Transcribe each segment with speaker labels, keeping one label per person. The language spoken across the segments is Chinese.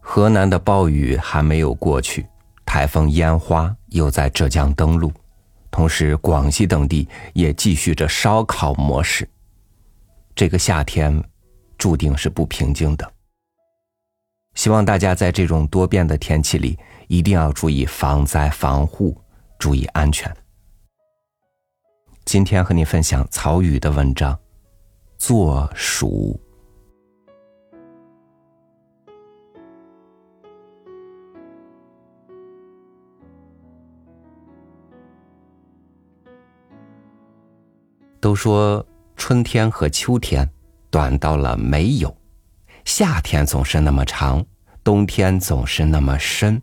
Speaker 1: 河南的暴雨还没有过去，台风烟花又在浙江登陆，同时广西等地也继续着烧烤模式。这个夏天注定是不平静的。希望大家在这种多变的天气里，一定要注意防灾防护，注意安全。今天和你分享曹禺的文章《作暑》。都说春天和秋天短到了没有。夏天总是那么长，冬天总是那么深。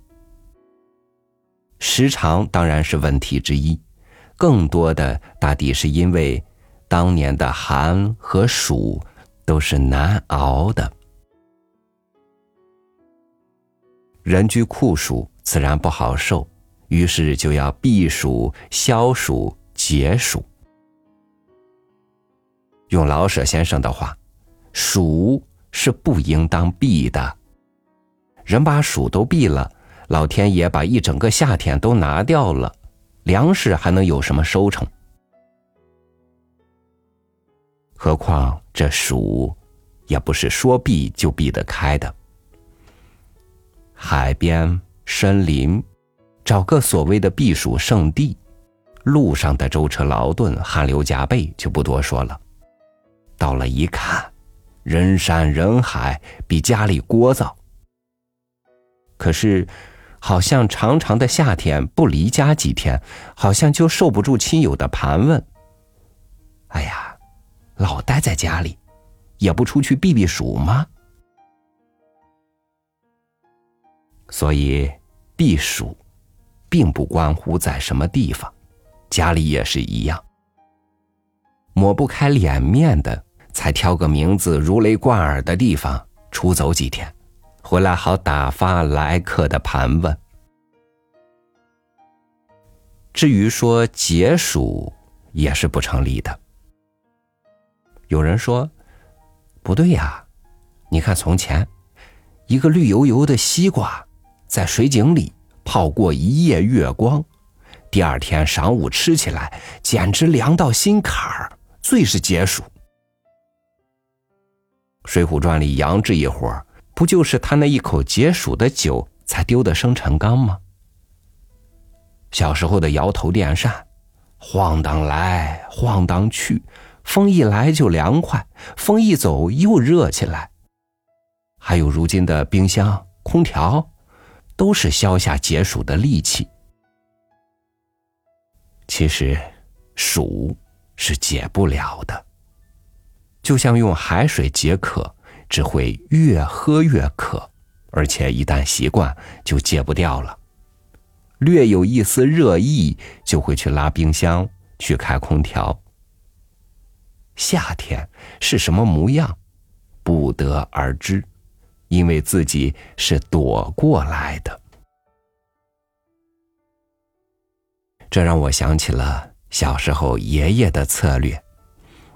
Speaker 1: 时长当然是问题之一，更多的大抵是因为当年的寒和暑都是难熬的。人居酷暑，自然不好受，于是就要避暑、消暑、解暑。用老舍先生的话，暑。是不应当避的。人把暑都避了，老天爷把一整个夏天都拿掉了，粮食还能有什么收成？何况这暑，也不是说避就避得开的。海边、森林，找个所谓的避暑胜地，路上的舟车劳顿、汗流浃背就不多说了。到了一看。人山人海，比家里聒噪。可是，好像长长的夏天不离家几天，好像就受不住亲友的盘问。哎呀，老待在家里，也不出去避避暑吗？所以，避暑，并不关乎在什么地方，家里也是一样。抹不开脸面的。才挑个名字如雷贯耳的地方出走几天，回来好打发来客的盘问。至于说解暑，也是不成立的。有人说，不对呀，你看从前，一个绿油油的西瓜，在水井里泡过一夜月光，第二天晌午吃起来，简直凉到心坎儿，最是解暑。《水浒传》里杨志一伙儿不就是他那一口解暑的酒才丢的生辰纲吗？小时候的摇头电扇，晃荡来晃荡去，风一来就凉快，风一走又热起来。还有如今的冰箱、空调，都是消下解暑的利器。其实，暑是解不了的。就像用海水解渴，只会越喝越渴，而且一旦习惯就戒不掉了。略有一丝热意，就会去拉冰箱，去开空调。夏天是什么模样，不得而知，因为自己是躲过来的。这让我想起了小时候爷爷的策略：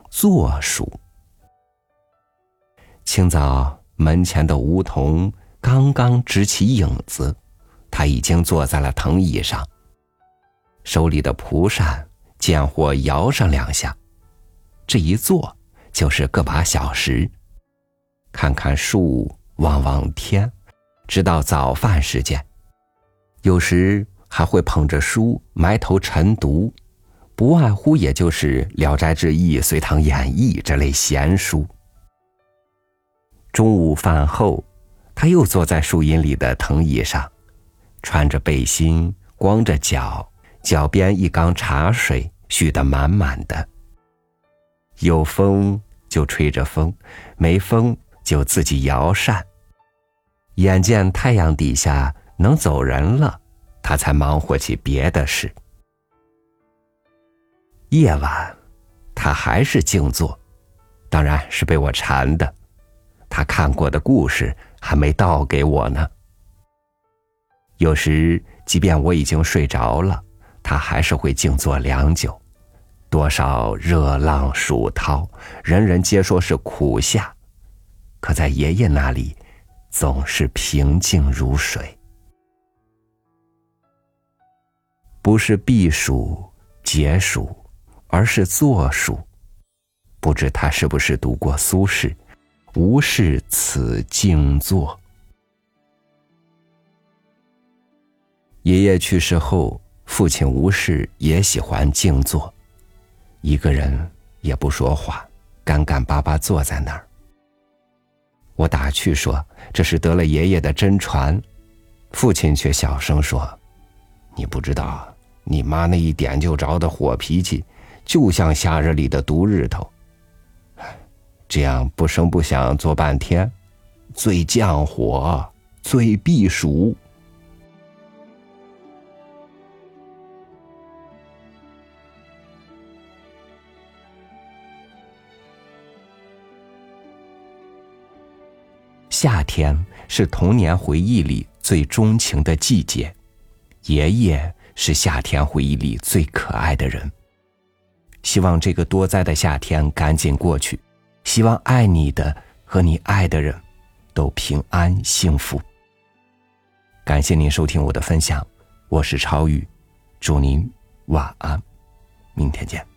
Speaker 1: 坐暑。清早，门前的梧桐刚刚直起影子，他已经坐在了藤椅上，手里的蒲扇见或摇上两下，这一坐就是个把小时，看看树，望望天，直到早饭时间。有时还会捧着书埋头晨读，不外乎也就是《聊斋志异》《隋唐演义》这类闲书。中午饭后，他又坐在树荫里的藤椅上，穿着背心，光着脚，脚边一缸茶水蓄得满满的。有风就吹着风，没风就自己摇扇。眼见太阳底下能走人了，他才忙活起别的事。夜晚，他还是静坐，当然是被我馋的。他看过的故事还没倒给我呢。有时，即便我已经睡着了，他还是会静坐良久，多少热浪暑涛，人人皆说是苦夏，可在爷爷那里，总是平静如水。不是避暑解暑，而是坐暑。不知他是不是读过苏轼？无事此静坐。爷爷去世后，父亲吴氏也喜欢静坐，一个人也不说话，干干巴巴坐在那儿。我打趣说这是得了爷爷的真传，父亲却小声说：“你不知道。”你妈那一点就着的火脾气，就像夏日里的毒日头。这样不声不响坐半天，最降火，最避暑。夏天是童年回忆里最钟情的季节，爷爷。是夏天回忆里最可爱的人。希望这个多灾的夏天赶紧过去，希望爱你的和你爱的人，都平安幸福。感谢您收听我的分享，我是超宇，祝您晚安，明天见。